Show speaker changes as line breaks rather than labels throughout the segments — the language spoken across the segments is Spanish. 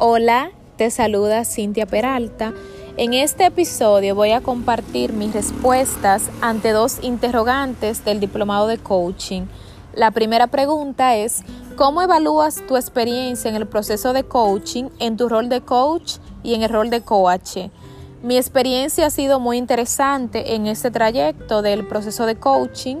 Hola, te saluda Cintia Peralta. En este episodio voy a compartir mis respuestas ante dos interrogantes del diplomado de coaching. La primera pregunta es, ¿cómo evalúas tu experiencia en el proceso de coaching en tu rol de coach y en el rol de coach? Mi experiencia ha sido muy interesante en este trayecto del proceso de coaching.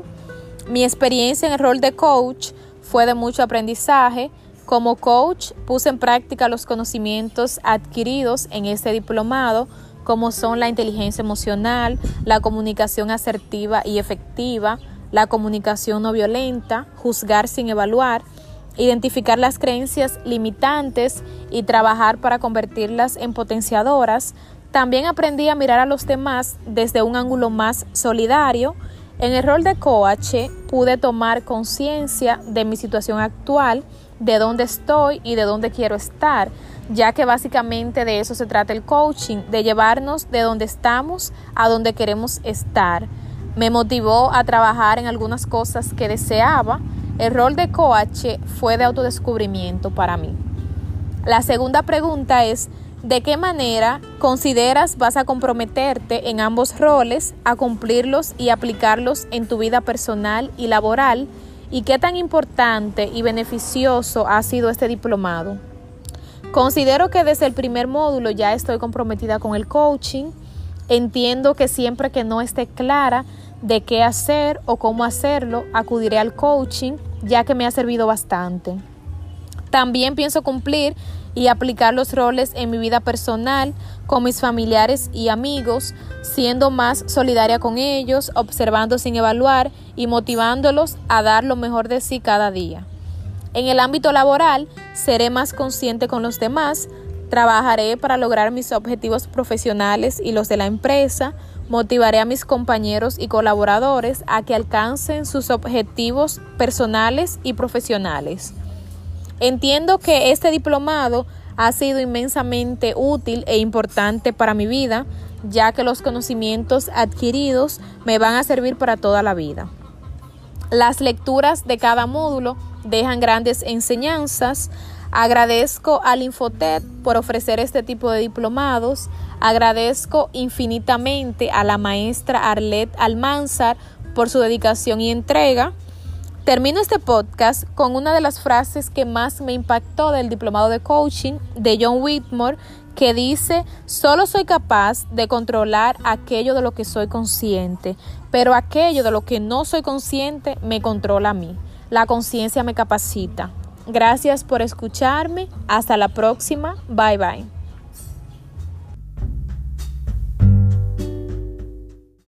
Mi experiencia en el rol de coach fue de mucho aprendizaje, como coach puse en práctica los conocimientos adquiridos en este diplomado, como son la inteligencia emocional, la comunicación asertiva y efectiva, la comunicación no violenta, juzgar sin evaluar, identificar las creencias limitantes y trabajar para convertirlas en potenciadoras. También aprendí a mirar a los demás desde un ángulo más solidario. En el rol de coach pude tomar conciencia de mi situación actual de dónde estoy y de dónde quiero estar, ya que básicamente de eso se trata el coaching, de llevarnos de donde estamos a donde queremos estar. Me motivó a trabajar en algunas cosas que deseaba. El rol de coach fue de autodescubrimiento para mí. La segunda pregunta es, ¿de qué manera consideras vas a comprometerte en ambos roles a cumplirlos y aplicarlos en tu vida personal y laboral? ¿Y qué tan importante y beneficioso ha sido este diplomado? Considero que desde el primer módulo ya estoy comprometida con el coaching. Entiendo que siempre que no esté clara de qué hacer o cómo hacerlo, acudiré al coaching, ya que me ha servido bastante. También pienso cumplir y aplicar los roles en mi vida personal, con mis familiares y amigos, siendo más solidaria con ellos, observando sin evaluar y motivándolos a dar lo mejor de sí cada día. En el ámbito laboral, seré más consciente con los demás, trabajaré para lograr mis objetivos profesionales y los de la empresa, motivaré a mis compañeros y colaboradores a que alcancen sus objetivos personales y profesionales. Entiendo que este diplomado ha sido inmensamente útil e importante para mi vida, ya que los conocimientos adquiridos me van a servir para toda la vida. Las lecturas de cada módulo dejan grandes enseñanzas. Agradezco al Infotet por ofrecer este tipo de diplomados. Agradezco infinitamente a la maestra Arlette Almanzar por su dedicación y entrega. Termino este podcast con una de las frases que más me impactó del diplomado de coaching de John Whitmore, que dice, solo soy capaz de controlar aquello de lo que soy consciente, pero aquello de lo que no soy consciente me controla a mí. La conciencia me capacita. Gracias por escucharme. Hasta la próxima. Bye bye.